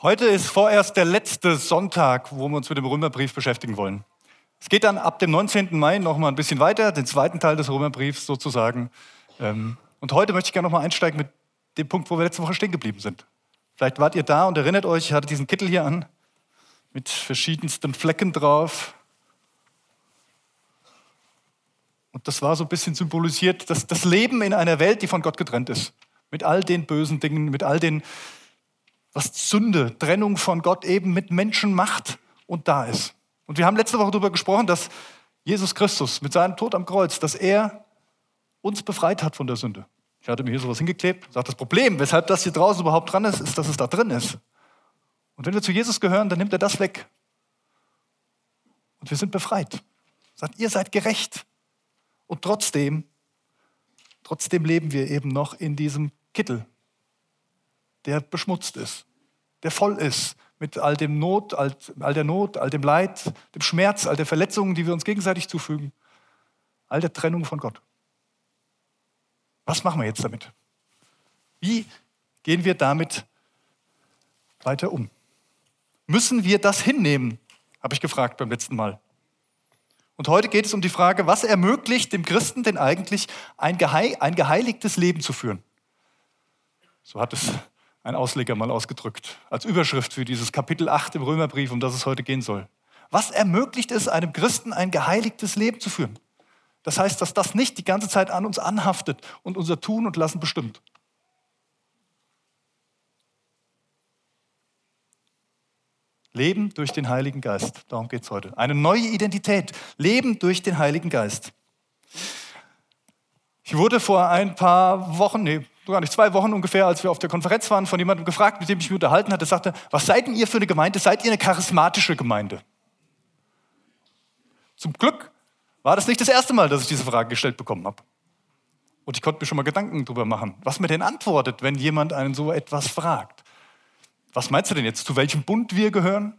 Heute ist vorerst der letzte Sonntag, wo wir uns mit dem Römerbrief beschäftigen wollen. Es geht dann ab dem 19. Mai noch mal ein bisschen weiter, den zweiten Teil des Römerbriefs sozusagen. Ähm, und heute möchte ich gerne noch mal einsteigen mit dem Punkt, wo wir letzte Woche stehen geblieben sind. Vielleicht wart ihr da und erinnert euch, ich hatte diesen Kittel hier an mit verschiedensten Flecken drauf. Und das war so ein bisschen symbolisiert, dass das Leben in einer Welt, die von Gott getrennt ist. Mit all den bösen Dingen, mit all den was Sünde, Trennung von Gott eben mit Menschen macht und da ist. Und wir haben letzte Woche darüber gesprochen, dass Jesus Christus mit seinem Tod am Kreuz, dass er uns befreit hat von der Sünde. Ich hatte mir hier sowas hingeklebt, sagt das Problem, weshalb das hier draußen überhaupt dran ist, ist, dass es da drin ist. Und wenn wir zu Jesus gehören, dann nimmt er das weg. Und wir sind befreit. Sagt, ihr seid gerecht. Und trotzdem, trotzdem leben wir eben noch in diesem Kittel, der beschmutzt ist, der voll ist mit all dem Not, all, all der Not, all dem Leid, dem Schmerz, all der Verletzungen, die wir uns gegenseitig zufügen, all der Trennung von Gott. Was machen wir jetzt damit? Wie gehen wir damit weiter um? Müssen wir das hinnehmen? Habe ich gefragt beim letzten Mal. Und heute geht es um die Frage, was ermöglicht dem Christen denn eigentlich ein, geheiligtes Leben zu führen? So hat es ein Ausleger mal ausgedrückt, als Überschrift für dieses Kapitel 8 im Römerbrief, um das es heute gehen soll. Was ermöglicht es einem Christen, ein geheiligtes Leben zu führen? Das heißt, dass das nicht die ganze Zeit an uns anhaftet und unser Tun und Lassen bestimmt. Leben durch den Heiligen Geist. Darum geht es heute. Eine neue Identität. Leben durch den Heiligen Geist. Ich wurde vor ein paar Wochen, nee, gar nicht zwei Wochen ungefähr, als wir auf der Konferenz waren, von jemandem gefragt, mit dem ich mich unterhalten hatte, sagte, was seid denn ihr für eine Gemeinde? Seid ihr eine charismatische Gemeinde? Zum Glück war das nicht das erste Mal, dass ich diese Frage gestellt bekommen habe. Und ich konnte mir schon mal Gedanken darüber machen, was mir denn antwortet, wenn jemand einen so etwas fragt. Was meinst du denn jetzt, zu welchem Bund wir gehören?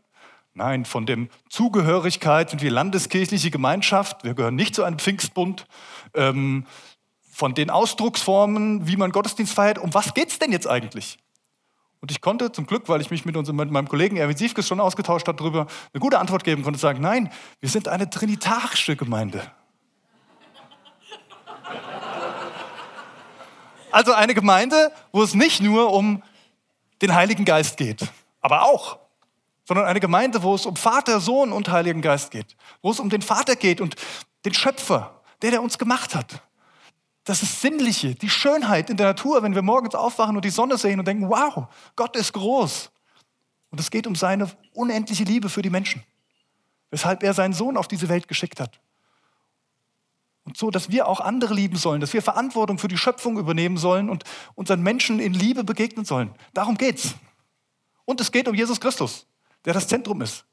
Nein, von dem Zugehörigkeit sind wir landeskirchliche Gemeinschaft. Wir gehören nicht zu einem Pfingstbund. Ähm, von den Ausdrucksformen, wie man Gottesdienst feiert, um was geht es denn jetzt eigentlich? Und ich konnte zum Glück, weil ich mich mit, unserem, mit meinem Kollegen Erwin Siefkes schon ausgetauscht habe, darüber eine gute Antwort geben konnte, sagen, nein, wir sind eine trinitarische Gemeinde. Also eine Gemeinde, wo es nicht nur um den Heiligen Geist geht, aber auch, sondern eine Gemeinde, wo es um Vater, Sohn und Heiligen Geist geht, wo es um den Vater geht und den Schöpfer, der, der uns gemacht hat das ist Sinnliche, die Schönheit in der Natur, wenn wir morgens aufwachen und die Sonne sehen und denken, wow, Gott ist groß. Und es geht um seine unendliche Liebe für die Menschen, weshalb er seinen Sohn auf diese Welt geschickt hat. Und so, dass wir auch andere lieben sollen, dass wir Verantwortung für die Schöpfung übernehmen sollen und unseren Menschen in Liebe begegnen sollen. Darum geht's. Und es geht um Jesus Christus, der das Zentrum ist,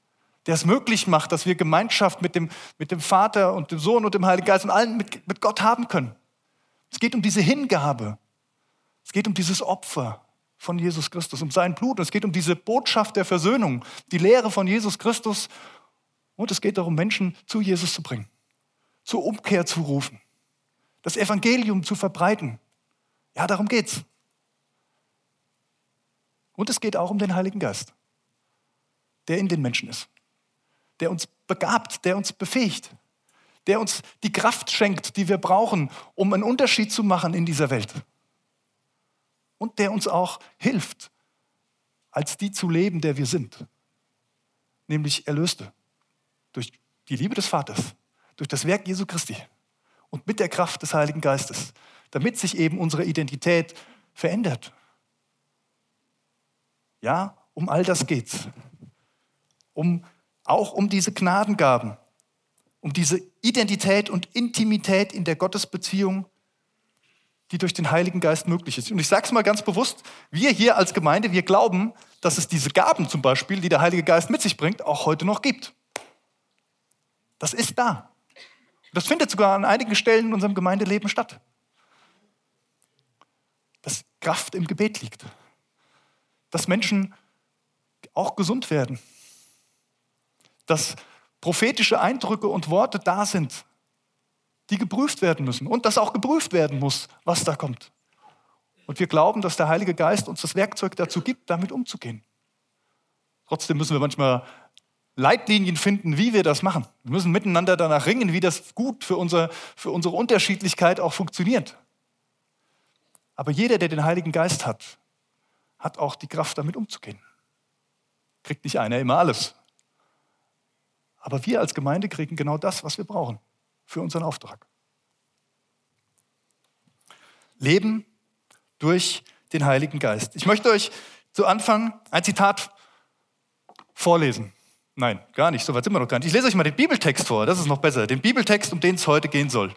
der es möglich macht, dass wir Gemeinschaft mit dem, mit dem Vater und dem Sohn und dem Heiligen Geist und allen mit, mit Gott haben können. Es geht um diese Hingabe. Es geht um dieses Opfer von Jesus Christus, um sein Blut. Es geht um diese Botschaft der Versöhnung, die Lehre von Jesus Christus. Und es geht darum, Menschen zu Jesus zu bringen, zur Umkehr zu rufen, das Evangelium zu verbreiten. Ja, darum geht's. Und es geht auch um den Heiligen Geist, der in den Menschen ist, der uns begabt, der uns befähigt, der uns die Kraft schenkt, die wir brauchen, um einen Unterschied zu machen in dieser Welt. Und der uns auch hilft, als die zu leben, der wir sind, nämlich Erlöste durch die Liebe des Vaters, durch das Werk Jesu Christi und mit der Kraft des Heiligen Geistes, damit sich eben unsere Identität verändert. Ja, um all das geht's. Um, auch um diese Gnadengaben, um diese Identität und Intimität in der Gottesbeziehung, die durch den Heiligen Geist möglich ist. Und ich sage es mal ganz bewusst, wir hier als Gemeinde, wir glauben, dass es diese Gaben zum Beispiel, die der Heilige Geist mit sich bringt, auch heute noch gibt. Das ist da. Das findet sogar an einigen Stellen in unserem Gemeindeleben statt. Dass Kraft im Gebet liegt. Dass Menschen auch gesund werden. Dass prophetische Eindrücke und Worte da sind, die geprüft werden müssen und dass auch geprüft werden muss, was da kommt. Und wir glauben, dass der Heilige Geist uns das Werkzeug dazu gibt, damit umzugehen. Trotzdem müssen wir manchmal Leitlinien finden, wie wir das machen. Wir müssen miteinander danach ringen, wie das gut für, unser, für unsere Unterschiedlichkeit auch funktioniert. Aber jeder, der den Heiligen Geist hat, hat auch die Kraft, damit umzugehen. Kriegt nicht einer immer alles. Aber wir als Gemeinde kriegen genau das, was wir brauchen für unseren Auftrag. Leben durch den Heiligen Geist. Ich möchte euch zu Anfang ein Zitat vorlesen. Nein, gar nicht, so weit sind wir noch gar nicht. Ich lese euch mal den Bibeltext vor, das ist noch besser. Den Bibeltext, um den es heute gehen soll.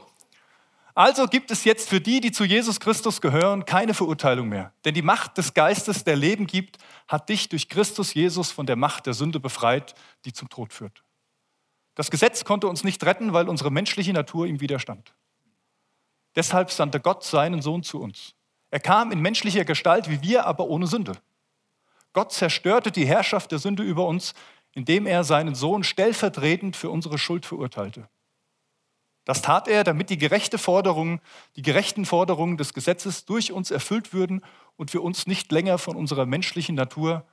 Also gibt es jetzt für die, die zu Jesus Christus gehören, keine Verurteilung mehr. Denn die Macht des Geistes, der Leben gibt, hat dich durch Christus Jesus von der Macht der Sünde befreit, die zum Tod führt. Das Gesetz konnte uns nicht retten, weil unsere menschliche Natur ihm widerstand. Deshalb sandte Gott seinen Sohn zu uns. Er kam in menschlicher Gestalt wie wir, aber ohne Sünde. Gott zerstörte die Herrschaft der Sünde über uns, indem er seinen Sohn stellvertretend für unsere Schuld verurteilte. Das tat er, damit die gerechte Forderung, die gerechten Forderungen des Gesetzes durch uns erfüllt würden und wir uns nicht länger von unserer menschlichen Natur,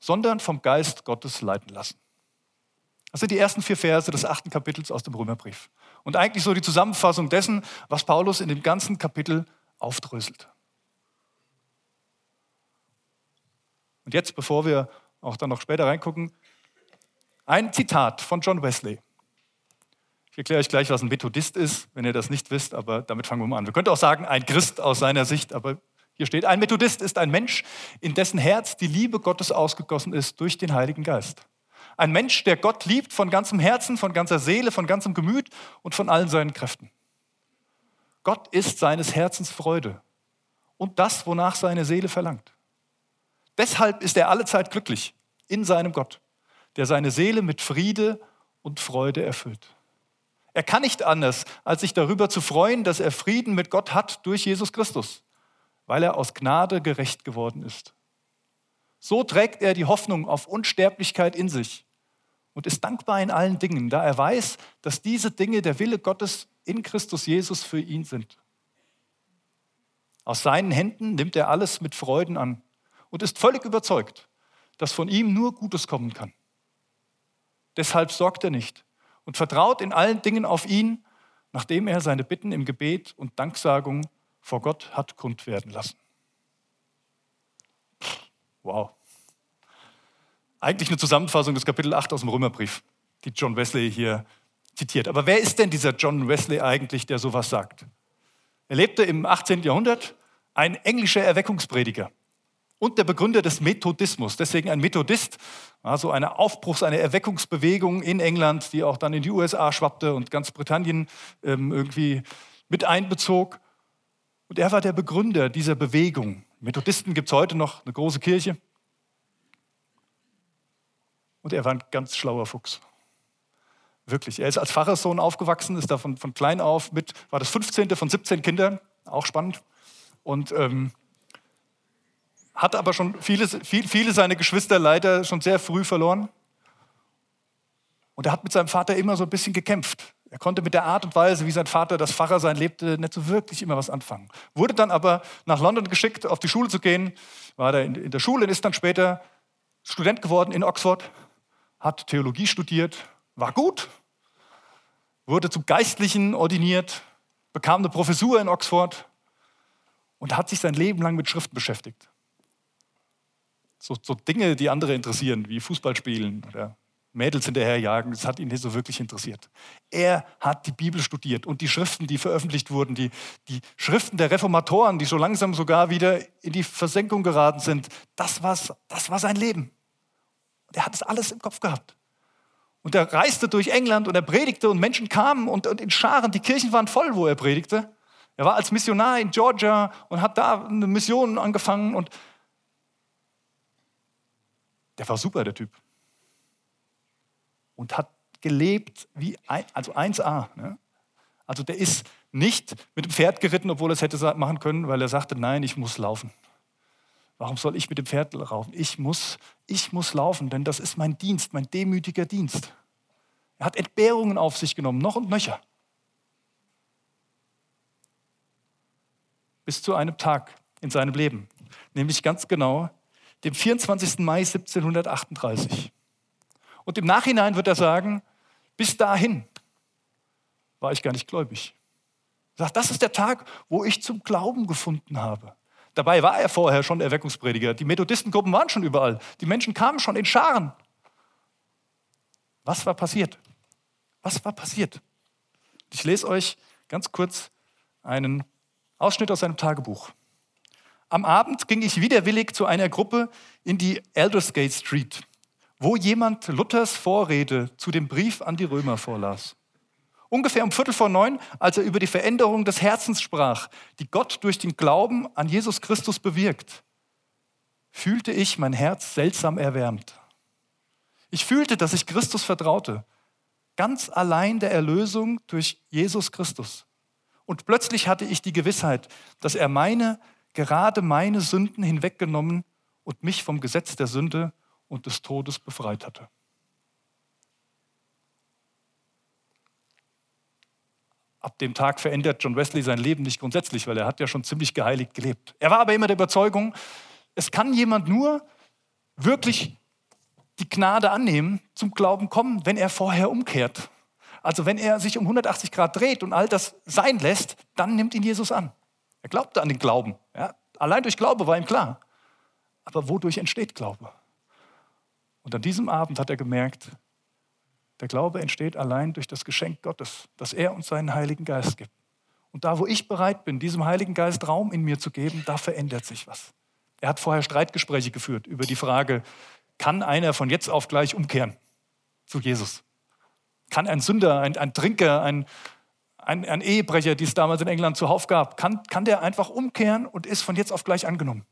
sondern vom Geist Gottes leiten lassen. Das sind die ersten vier Verse des achten Kapitels aus dem Römerbrief. Und eigentlich so die Zusammenfassung dessen, was Paulus in dem ganzen Kapitel aufdröselt. Und jetzt, bevor wir auch dann noch später reingucken, ein Zitat von John Wesley. Ich erkläre euch gleich, was ein Methodist ist, wenn ihr das nicht wisst, aber damit fangen wir mal an. Wir könnten auch sagen, ein Christ aus seiner Sicht, aber hier steht, ein Methodist ist ein Mensch, in dessen Herz die Liebe Gottes ausgegossen ist durch den Heiligen Geist. Ein Mensch, der Gott liebt von ganzem Herzen, von ganzer Seele, von ganzem Gemüt und von allen seinen Kräften. Gott ist seines Herzens Freude und das, wonach seine Seele verlangt. Deshalb ist er allezeit glücklich in seinem Gott der seine Seele mit Friede und Freude erfüllt. Er kann nicht anders, als sich darüber zu freuen, dass er Frieden mit Gott hat durch Jesus Christus, weil er aus Gnade gerecht geworden ist. So trägt er die Hoffnung auf Unsterblichkeit in sich und ist dankbar in allen Dingen, da er weiß, dass diese Dinge der Wille Gottes in Christus Jesus für ihn sind. Aus seinen Händen nimmt er alles mit Freuden an und ist völlig überzeugt, dass von ihm nur Gutes kommen kann. Deshalb sorgt er nicht und vertraut in allen Dingen auf ihn, nachdem er seine Bitten im Gebet und Danksagung vor Gott hat kund werden lassen. Wow. Eigentlich eine Zusammenfassung des Kapitel 8 aus dem Römerbrief, die John Wesley hier zitiert. Aber wer ist denn dieser John Wesley eigentlich, der sowas sagt? Er lebte im 18. Jahrhundert, ein englischer Erweckungsprediger und der Begründer des Methodismus. Deswegen ein Methodist, also eine Aufbruchs-, eine Erweckungsbewegung in England, die auch dann in die USA schwappte und ganz Britannien ähm, irgendwie mit einbezog. Und er war der Begründer dieser Bewegung. Methodisten gibt es heute noch, eine große Kirche. Und er war ein ganz schlauer Fuchs. Wirklich. Er ist als Pfarrerssohn aufgewachsen, ist da von, von klein auf mit, war das 15. von 17 Kindern, auch spannend. Und ähm, hat aber schon viele, viele seiner Geschwister leider schon sehr früh verloren. Und er hat mit seinem Vater immer so ein bisschen gekämpft. Er konnte mit der Art und Weise, wie sein Vater das Pfarrersein lebte, nicht so wirklich immer was anfangen. Wurde dann aber nach London geschickt, auf die Schule zu gehen, war da in der Schule und ist dann später Student geworden in Oxford, hat Theologie studiert, war gut, wurde zum Geistlichen ordiniert, bekam eine Professur in Oxford und hat sich sein Leben lang mit Schriften beschäftigt. So, so Dinge, die andere interessieren, wie Fußballspielen oder Mädels hinterherjagen, das hat ihn nicht so wirklich interessiert. Er hat die Bibel studiert und die Schriften, die veröffentlicht wurden, die, die Schriften der Reformatoren, die so langsam sogar wieder in die Versenkung geraten sind, das, war's, das war sein Leben. Und er hat es alles im Kopf gehabt. Und er reiste durch England und er predigte und Menschen kamen und, und in Scharen, die Kirchen waren voll, wo er predigte. Er war als Missionar in Georgia und hat da eine Mission angefangen und der war super, der Typ. Und hat gelebt wie, ein, also 1A. Ne? Also der ist nicht mit dem Pferd geritten, obwohl er es hätte machen können, weil er sagte, nein, ich muss laufen. Warum soll ich mit dem Pferd laufen? Ich muss, ich muss laufen, denn das ist mein Dienst, mein demütiger Dienst. Er hat Entbehrungen auf sich genommen, noch und nöcher. Bis zu einem Tag in seinem Leben, nämlich ganz genau dem 24. Mai 1738. Und im Nachhinein wird er sagen, bis dahin war ich gar nicht gläubig. Er sagt, das ist der Tag, wo ich zum Glauben gefunden habe. Dabei war er vorher schon Erweckungsprediger. Die Methodistengruppen waren schon überall. Die Menschen kamen schon in Scharen. Was war passiert? Was war passiert? Ich lese euch ganz kurz einen Ausschnitt aus seinem Tagebuch. Am Abend ging ich widerwillig zu einer Gruppe in die Aldersgate Street, wo jemand Luthers Vorrede zu dem Brief an die Römer vorlas. Ungefähr um Viertel vor neun, als er über die Veränderung des Herzens sprach, die Gott durch den Glauben an Jesus Christus bewirkt, fühlte ich mein Herz seltsam erwärmt. Ich fühlte, dass ich Christus vertraute, ganz allein der Erlösung durch Jesus Christus. Und plötzlich hatte ich die Gewissheit, dass er meine, gerade meine Sünden hinweggenommen und mich vom Gesetz der Sünde und des Todes befreit hatte. Ab dem Tag verändert John Wesley sein Leben nicht grundsätzlich, weil er hat ja schon ziemlich geheiligt gelebt. Er war aber immer der Überzeugung, es kann jemand nur wirklich die Gnade annehmen, zum Glauben kommen, wenn er vorher umkehrt. Also wenn er sich um 180 Grad dreht und all das sein lässt, dann nimmt ihn Jesus an. Er glaubte an den Glauben. Ja? Allein durch Glaube war ihm klar. Aber wodurch entsteht Glaube? Und an diesem Abend hat er gemerkt, der Glaube entsteht allein durch das Geschenk Gottes, das er uns seinen Heiligen Geist gibt. Und da, wo ich bereit bin, diesem Heiligen Geist Raum in mir zu geben, da verändert sich was. Er hat vorher Streitgespräche geführt über die Frage, kann einer von jetzt auf gleich umkehren zu Jesus? Kann ein Sünder, ein, ein Trinker, ein, ein, ein, Ehebrecher, die es damals in England zuhauf gab, kann, kann der einfach umkehren und ist von jetzt auf gleich angenommen?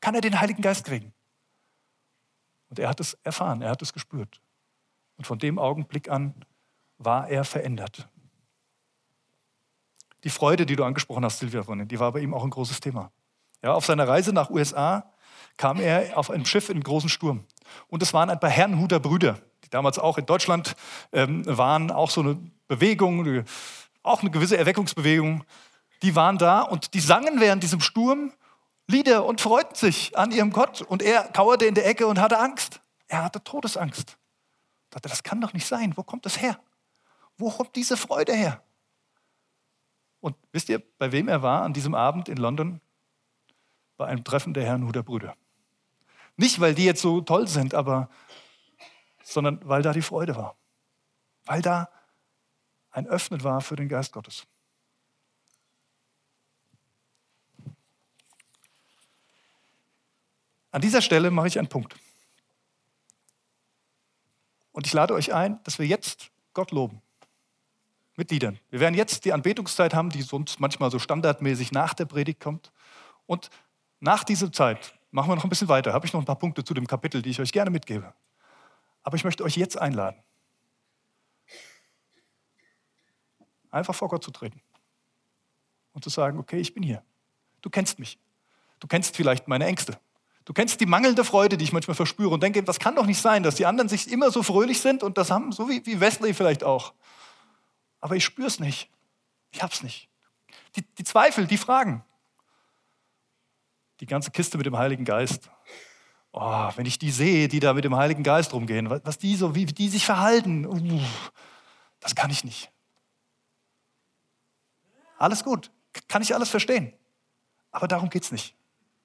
Kann er den Heiligen Geist kriegen? Und er hat es erfahren, er hat es gespürt. Und von dem Augenblick an war er verändert. Die Freude, die du angesprochen hast, Silvia, die war bei ihm auch ein großes Thema. Ja, auf seiner Reise nach USA kam er auf einem Schiff in einem großen Sturm. Und es waren ein paar Herrenhuter Brüder, die damals auch in Deutschland ähm, waren, auch so eine Bewegung, auch eine gewisse Erweckungsbewegung. Die waren da und die sangen während diesem Sturm Lieder und freuten sich an ihrem Gott. Und er kauerte in der Ecke und hatte Angst. Er hatte Todesangst. Dachte, das kann doch nicht sein. Wo kommt das her? Wo kommt diese Freude her? Und wisst ihr, bei wem er war an diesem Abend in London? Bei einem Treffen der Herrnhuter Brüder. Nicht, weil die jetzt so toll sind, aber sondern weil da die Freude war. Weil da ein Öffnen war für den Geist Gottes. An dieser Stelle mache ich einen Punkt. Und ich lade euch ein, dass wir jetzt Gott loben. Mit Liedern. Wir werden jetzt die Anbetungszeit haben, die sonst manchmal so standardmäßig nach der Predigt kommt. Und nach dieser Zeit machen wir noch ein bisschen weiter. Habe ich noch ein paar Punkte zu dem Kapitel, die ich euch gerne mitgebe. Aber ich möchte euch jetzt einladen, einfach vor Gott zu treten und zu sagen, okay, ich bin hier. Du kennst mich. Du kennst vielleicht meine Ängste. Du kennst die mangelnde Freude, die ich manchmal verspüre und denke, das kann doch nicht sein, dass die anderen sich immer so fröhlich sind und das haben, so wie, wie Wesley vielleicht auch. Aber ich spüre es nicht. Ich hab's nicht. Die, die Zweifel, die Fragen, die ganze Kiste mit dem Heiligen Geist. Oh, wenn ich die sehe, die da mit dem Heiligen Geist rumgehen, was die so, wie die sich verhalten, uh, das kann ich nicht. Alles gut, kann ich alles verstehen. Aber darum geht es nicht,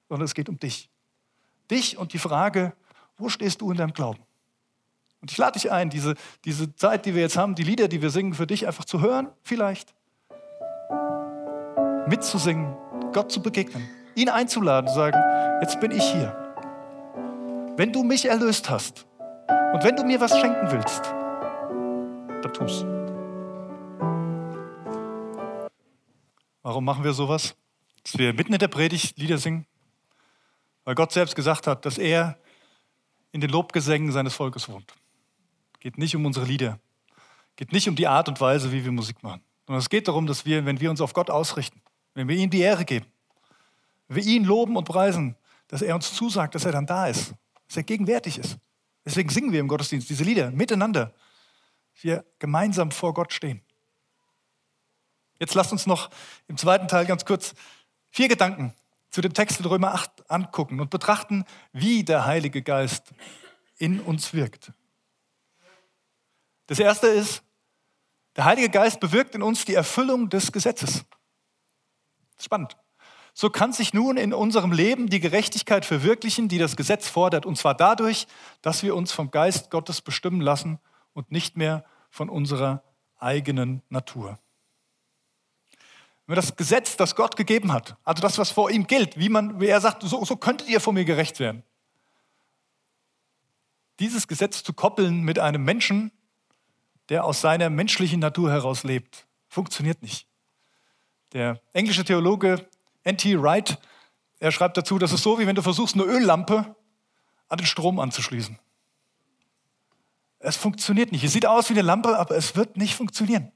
sondern es geht um dich. Dich und die Frage, wo stehst du in deinem Glauben? Und ich lade dich ein, diese, diese Zeit, die wir jetzt haben, die Lieder, die wir singen, für dich einfach zu hören, vielleicht. Mitzusingen, Gott zu begegnen ihn einzuladen, zu sagen, jetzt bin ich hier. Wenn du mich erlöst hast und wenn du mir was schenken willst, dann tu's. Warum machen wir sowas? Dass wir mitten in der Predigt Lieder singen? Weil Gott selbst gesagt hat, dass er in den Lobgesängen seines Volkes wohnt. Geht nicht um unsere Lieder. Geht nicht um die Art und Weise, wie wir Musik machen. Sondern es geht darum, dass wir, wenn wir uns auf Gott ausrichten, wenn wir ihm die Ehre geben, wir ihn loben und preisen, dass er uns zusagt, dass er dann da ist, dass er gegenwärtig ist. Deswegen singen wir im Gottesdienst diese Lieder miteinander. Wir gemeinsam vor Gott stehen. Jetzt lasst uns noch im zweiten Teil ganz kurz vier Gedanken zu dem Text in Römer 8 angucken und betrachten, wie der Heilige Geist in uns wirkt. Das erste ist, der Heilige Geist bewirkt in uns die Erfüllung des Gesetzes. Spannend. So kann sich nun in unserem Leben die Gerechtigkeit verwirklichen, die das Gesetz fordert, und zwar dadurch, dass wir uns vom Geist Gottes bestimmen lassen und nicht mehr von unserer eigenen Natur. Wir das Gesetz, das Gott gegeben hat, also das, was vor ihm gilt, wie, man, wie er sagt, so, so könntet ihr vor mir gerecht werden, dieses Gesetz zu koppeln mit einem Menschen, der aus seiner menschlichen Natur heraus lebt, funktioniert nicht. Der englische Theologe N.T. Wright, er schreibt dazu, das ist so, wie wenn du versuchst, eine Öllampe an den Strom anzuschließen. Es funktioniert nicht. Es sieht aus wie eine Lampe, aber es wird nicht funktionieren.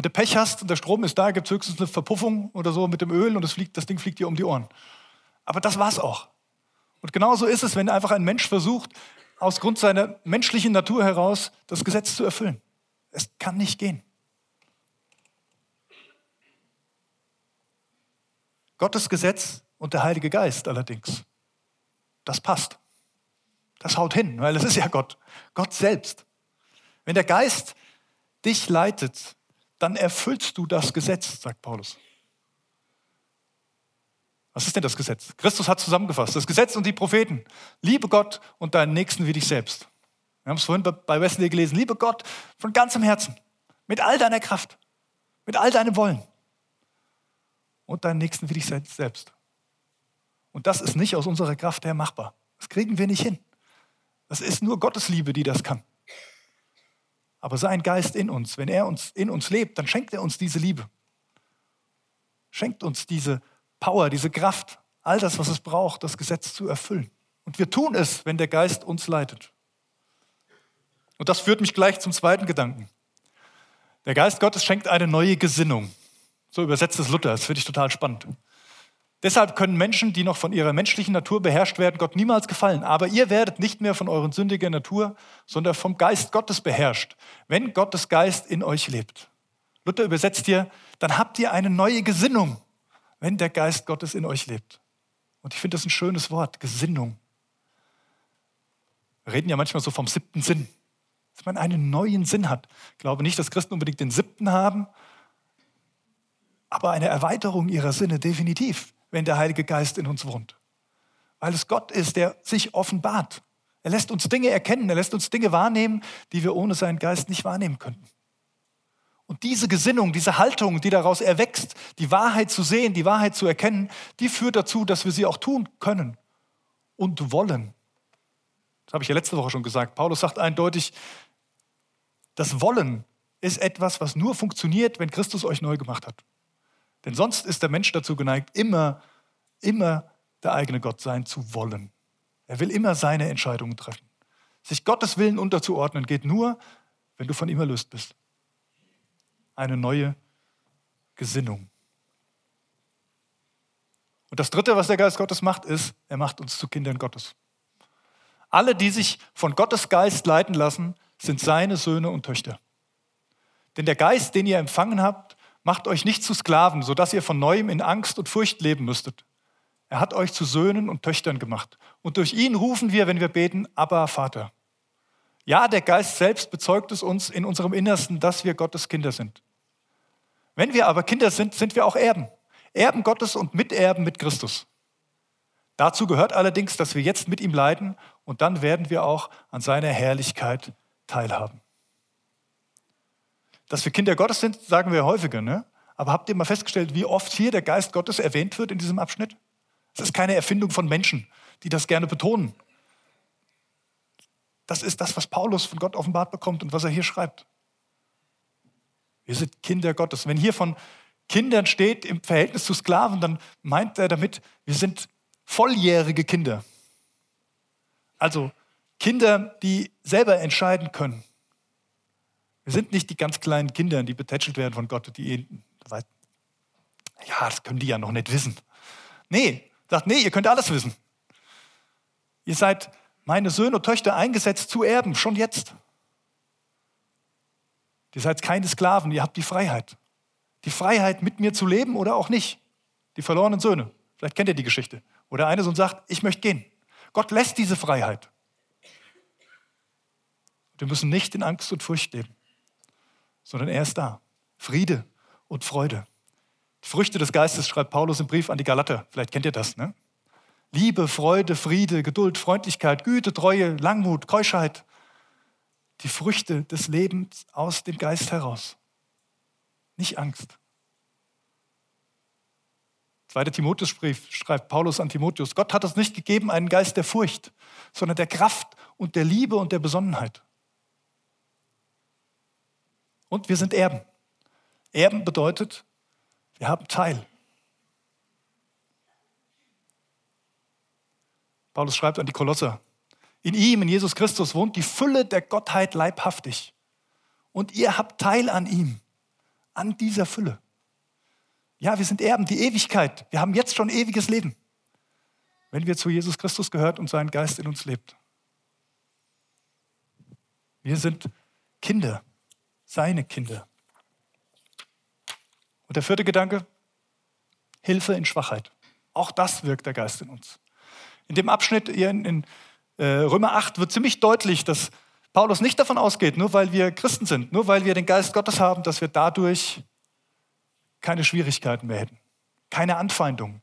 Wenn du Pech hast und der Strom ist da, gibt es höchstens eine Verpuffung oder so mit dem Öl und das, fliegt, das Ding fliegt dir um die Ohren. Aber das war's auch. Und genauso ist es, wenn einfach ein Mensch versucht, aus Grund seiner menschlichen Natur heraus das Gesetz zu erfüllen. Es kann nicht gehen. Gottes Gesetz und der Heilige Geist allerdings, das passt. Das haut hin, weil es ist ja Gott, Gott selbst. Wenn der Geist dich leitet, dann erfüllst du das Gesetz, sagt Paulus. Was ist denn das Gesetz? Christus hat zusammengefasst. Das Gesetz und die Propheten. Liebe Gott und deinen Nächsten wie dich selbst. Wir haben es vorhin bei Wesley gelesen. Liebe Gott von ganzem Herzen. Mit all deiner Kraft. Mit all deinem Wollen. Und deinen Nächsten wie dich selbst. Und das ist nicht aus unserer Kraft her machbar. Das kriegen wir nicht hin. Das ist nur Gottes Liebe, die das kann. Aber sein Geist in uns, wenn er uns in uns lebt, dann schenkt er uns diese Liebe. Schenkt uns diese Power, diese Kraft, all das, was es braucht, das Gesetz zu erfüllen. Und wir tun es, wenn der Geist uns leitet. Und das führt mich gleich zum zweiten Gedanken. Der Geist Gottes schenkt eine neue Gesinnung. So übersetzt es Luther. Das finde ich total spannend. Deshalb können Menschen, die noch von ihrer menschlichen Natur beherrscht werden, Gott niemals gefallen. Aber ihr werdet nicht mehr von euren sündiger Natur, sondern vom Geist Gottes beherrscht, wenn Gottes Geist in euch lebt. Luther übersetzt hier, dann habt ihr eine neue Gesinnung wenn der Geist Gottes in euch lebt. Und ich finde das ein schönes Wort, Gesinnung. Wir reden ja manchmal so vom siebten Sinn, dass man einen neuen Sinn hat. Ich glaube nicht, dass Christen unbedingt den siebten haben, aber eine Erweiterung ihrer Sinne definitiv, wenn der Heilige Geist in uns wohnt. Weil es Gott ist, der sich offenbart. Er lässt uns Dinge erkennen, er lässt uns Dinge wahrnehmen, die wir ohne seinen Geist nicht wahrnehmen könnten. Und diese Gesinnung, diese Haltung, die daraus erwächst, die Wahrheit zu sehen, die Wahrheit zu erkennen, die führt dazu, dass wir sie auch tun können und wollen. Das habe ich ja letzte Woche schon gesagt. Paulus sagt eindeutig, das Wollen ist etwas, was nur funktioniert, wenn Christus euch neu gemacht hat. Denn sonst ist der Mensch dazu geneigt, immer, immer der eigene Gott sein zu wollen. Er will immer seine Entscheidungen treffen. Sich Gottes Willen unterzuordnen geht nur, wenn du von ihm erlöst bist eine neue Gesinnung. Und das Dritte, was der Geist Gottes macht, ist, er macht uns zu Kindern Gottes. Alle, die sich von Gottes Geist leiten lassen, sind seine Söhne und Töchter. Denn der Geist, den ihr empfangen habt, macht euch nicht zu Sklaven, sodass ihr von neuem in Angst und Furcht leben müsstet. Er hat euch zu Söhnen und Töchtern gemacht. Und durch ihn rufen wir, wenn wir beten, Abba, Vater. Ja, der Geist selbst bezeugt es uns in unserem Innersten, dass wir Gottes Kinder sind. Wenn wir aber Kinder sind, sind wir auch Erben. Erben Gottes und Miterben mit Christus. Dazu gehört allerdings, dass wir jetzt mit ihm leiden und dann werden wir auch an seiner Herrlichkeit teilhaben. Dass wir Kinder Gottes sind, sagen wir häufiger. Ne? Aber habt ihr mal festgestellt, wie oft hier der Geist Gottes erwähnt wird in diesem Abschnitt? Es ist keine Erfindung von Menschen, die das gerne betonen. Das ist das, was Paulus von Gott offenbart bekommt und was er hier schreibt. Wir sind Kinder Gottes. Wenn hier von Kindern steht im Verhältnis zu Sklaven, dann meint er damit, wir sind volljährige Kinder. Also Kinder, die selber entscheiden können. Wir sind nicht die ganz kleinen Kinder, die betätschelt werden von Gott, die ja, das können die ja noch nicht wissen. Nee, sagt, nee, ihr könnt alles wissen. Ihr seid meine Söhne und Töchter eingesetzt zu erben, schon jetzt. Ihr seid keine Sklaven, ihr habt die Freiheit. Die Freiheit, mit mir zu leben oder auch nicht. Die verlorenen Söhne. Vielleicht kennt ihr die Geschichte. Wo der eine Sohn sagt, ich möchte gehen. Gott lässt diese Freiheit. Wir müssen nicht in Angst und Furcht leben, sondern er ist da. Friede und Freude. Früchte des Geistes schreibt Paulus im Brief an die Galater. Vielleicht kennt ihr das, ne? Liebe, Freude, Friede, Geduld, Freundlichkeit, Güte, Treue, Langmut, Keuschheit. Die Früchte des Lebens aus dem Geist heraus. Nicht Angst. Zweiter Timotheusbrief schreibt Paulus an Timotheus, Gott hat uns nicht gegeben einen Geist der Furcht, sondern der Kraft und der Liebe und der Besonnenheit. Und wir sind Erben. Erben bedeutet, wir haben Teil. Paulus schreibt an die Kolosser, in ihm, in Jesus Christus, wohnt die Fülle der Gottheit leibhaftig. Und ihr habt Teil an ihm, an dieser Fülle. Ja, wir sind Erben, die Ewigkeit. Wir haben jetzt schon ewiges Leben, wenn wir zu Jesus Christus gehört und sein Geist in uns lebt. Wir sind Kinder, seine Kinder. Und der vierte Gedanke, Hilfe in Schwachheit. Auch das wirkt der Geist in uns. In dem Abschnitt in äh, Römer 8 wird ziemlich deutlich, dass Paulus nicht davon ausgeht, nur weil wir Christen sind, nur weil wir den Geist Gottes haben, dass wir dadurch keine Schwierigkeiten mehr hätten, keine Anfeindungen,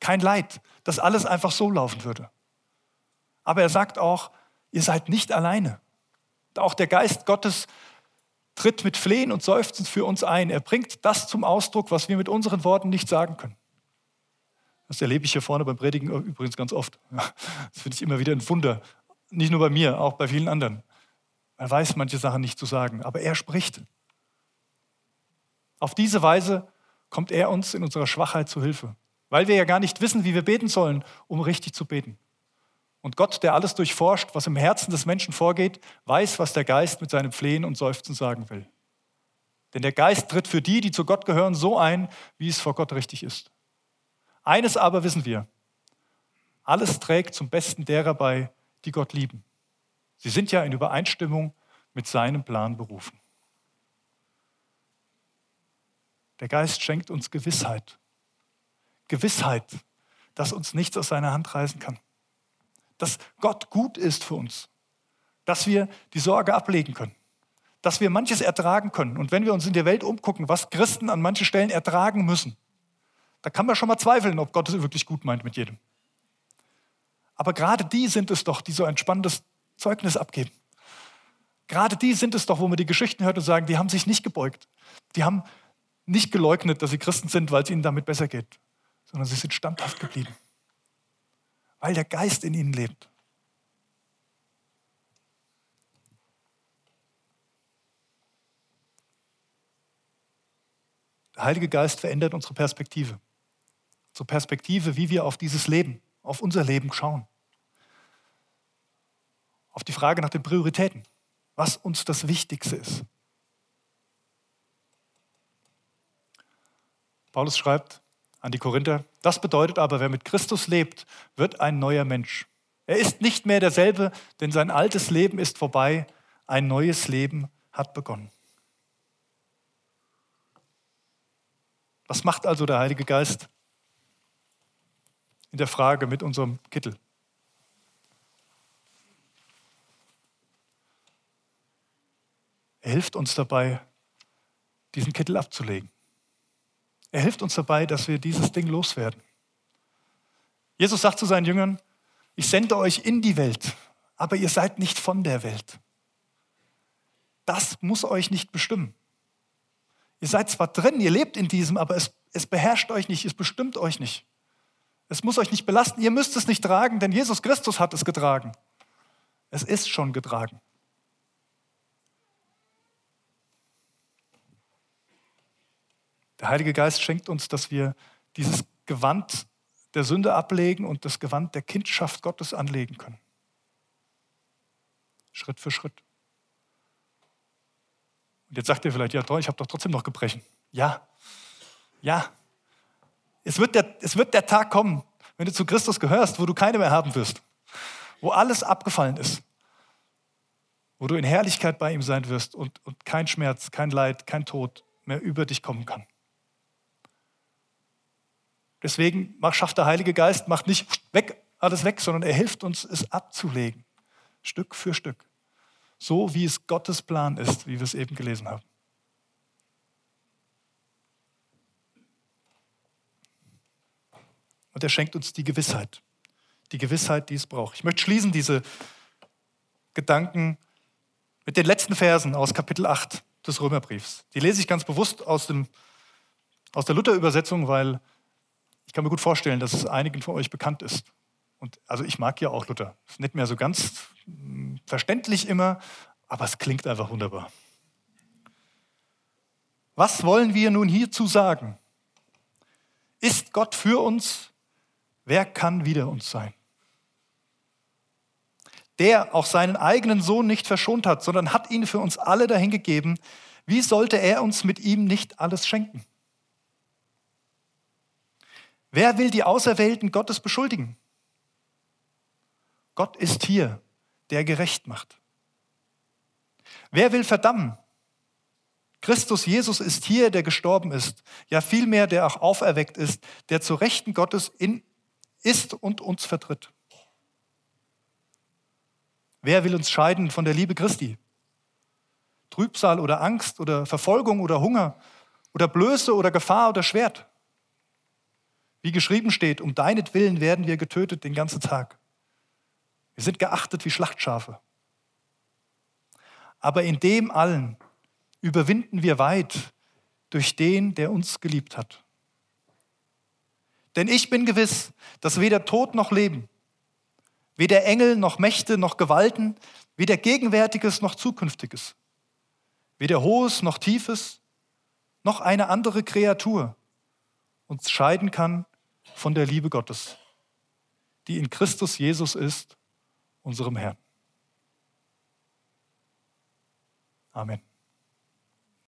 kein Leid, dass alles einfach so laufen würde. Aber er sagt auch, ihr seid nicht alleine. Auch der Geist Gottes tritt mit Flehen und Seufzen für uns ein. Er bringt das zum Ausdruck, was wir mit unseren Worten nicht sagen können. Das erlebe ich hier vorne beim Predigen übrigens ganz oft. Das finde ich immer wieder ein Wunder. Nicht nur bei mir, auch bei vielen anderen. Er weiß manche Sachen nicht zu sagen, aber er spricht. Auf diese Weise kommt er uns in unserer Schwachheit zu Hilfe, weil wir ja gar nicht wissen, wie wir beten sollen, um richtig zu beten. Und Gott, der alles durchforscht, was im Herzen des Menschen vorgeht, weiß, was der Geist mit seinem Flehen und Seufzen sagen will. Denn der Geist tritt für die, die zu Gott gehören, so ein, wie es vor Gott richtig ist. Eines aber wissen wir, alles trägt zum Besten derer bei, die Gott lieben. Sie sind ja in Übereinstimmung mit seinem Plan berufen. Der Geist schenkt uns Gewissheit. Gewissheit, dass uns nichts aus seiner Hand reißen kann. Dass Gott gut ist für uns. Dass wir die Sorge ablegen können. Dass wir manches ertragen können. Und wenn wir uns in der Welt umgucken, was Christen an manchen Stellen ertragen müssen, da kann man schon mal zweifeln, ob Gott es wirklich gut meint mit jedem. Aber gerade die sind es doch, die so ein spannendes Zeugnis abgeben. Gerade die sind es doch, wo man die Geschichten hört und sagen, die haben sich nicht gebeugt. Die haben nicht geleugnet, dass sie Christen sind, weil es ihnen damit besser geht, sondern sie sind standhaft geblieben, weil der Geist in ihnen lebt. Der Heilige Geist verändert unsere Perspektive. Unsere Perspektive, wie wir auf dieses Leben, auf unser Leben schauen. Auf die Frage nach den Prioritäten, was uns das Wichtigste ist. Paulus schreibt an die Korinther, das bedeutet aber, wer mit Christus lebt, wird ein neuer Mensch. Er ist nicht mehr derselbe, denn sein altes Leben ist vorbei, ein neues Leben hat begonnen. Was macht also der Heilige Geist in der Frage mit unserem Kittel? Er hilft uns dabei, diesen Kittel abzulegen. Er hilft uns dabei, dass wir dieses Ding loswerden. Jesus sagt zu seinen Jüngern, ich sende euch in die Welt, aber ihr seid nicht von der Welt. Das muss euch nicht bestimmen. Ihr seid zwar drin, ihr lebt in diesem, aber es, es beherrscht euch nicht, es bestimmt euch nicht. Es muss euch nicht belasten, ihr müsst es nicht tragen, denn Jesus Christus hat es getragen. Es ist schon getragen. Der Heilige Geist schenkt uns, dass wir dieses Gewand der Sünde ablegen und das Gewand der Kindschaft Gottes anlegen können. Schritt für Schritt. Und jetzt sagt ihr vielleicht, ja toll, ich habe doch trotzdem noch Gebrechen. Ja, ja. Es wird, der, es wird der Tag kommen, wenn du zu Christus gehörst, wo du keine mehr haben wirst. Wo alles abgefallen ist. Wo du in Herrlichkeit bei ihm sein wirst und, und kein Schmerz, kein Leid, kein Tod mehr über dich kommen kann. Deswegen schafft der Heilige Geist, macht nicht weg, alles weg, sondern er hilft uns, es abzulegen. Stück für Stück. So wie es Gottes Plan ist, wie wir es eben gelesen haben. Und er schenkt uns die Gewissheit. Die Gewissheit, die es braucht. Ich möchte schließen diese Gedanken mit den letzten Versen aus Kapitel 8 des Römerbriefs. Die lese ich ganz bewusst aus, dem, aus der Luther-Übersetzung, weil ich kann mir gut vorstellen, dass es einigen von euch bekannt ist. Und also ich mag ja auch Luther. Ist nicht mehr so ganz hm, verständlich immer, aber es klingt einfach wunderbar. Was wollen wir nun hierzu sagen? Ist Gott für uns? Wer kann wider uns sein? Der auch seinen eigenen Sohn nicht verschont hat, sondern hat ihn für uns alle dahingegeben, wie sollte er uns mit ihm nicht alles schenken? Wer will die Auserwählten Gottes beschuldigen? Gott ist hier, der gerecht macht. Wer will verdammen? Christus Jesus ist hier, der gestorben ist, ja vielmehr, der auch auferweckt ist, der zu Rechten Gottes in ist und uns vertritt. Wer will uns scheiden von der Liebe Christi? Trübsal oder Angst oder Verfolgung oder Hunger oder Blöße oder Gefahr oder Schwert? Wie geschrieben steht, um deinetwillen werden wir getötet den ganzen Tag. Wir sind geachtet wie Schlachtschafe. Aber in dem allen überwinden wir weit durch den, der uns geliebt hat. Denn ich bin gewiss, dass weder Tod noch Leben, weder Engel noch Mächte noch Gewalten, weder Gegenwärtiges noch Zukünftiges, weder Hohes noch Tiefes, noch eine andere Kreatur uns scheiden kann von der Liebe Gottes, die in Christus Jesus ist, unserem Herrn. Amen.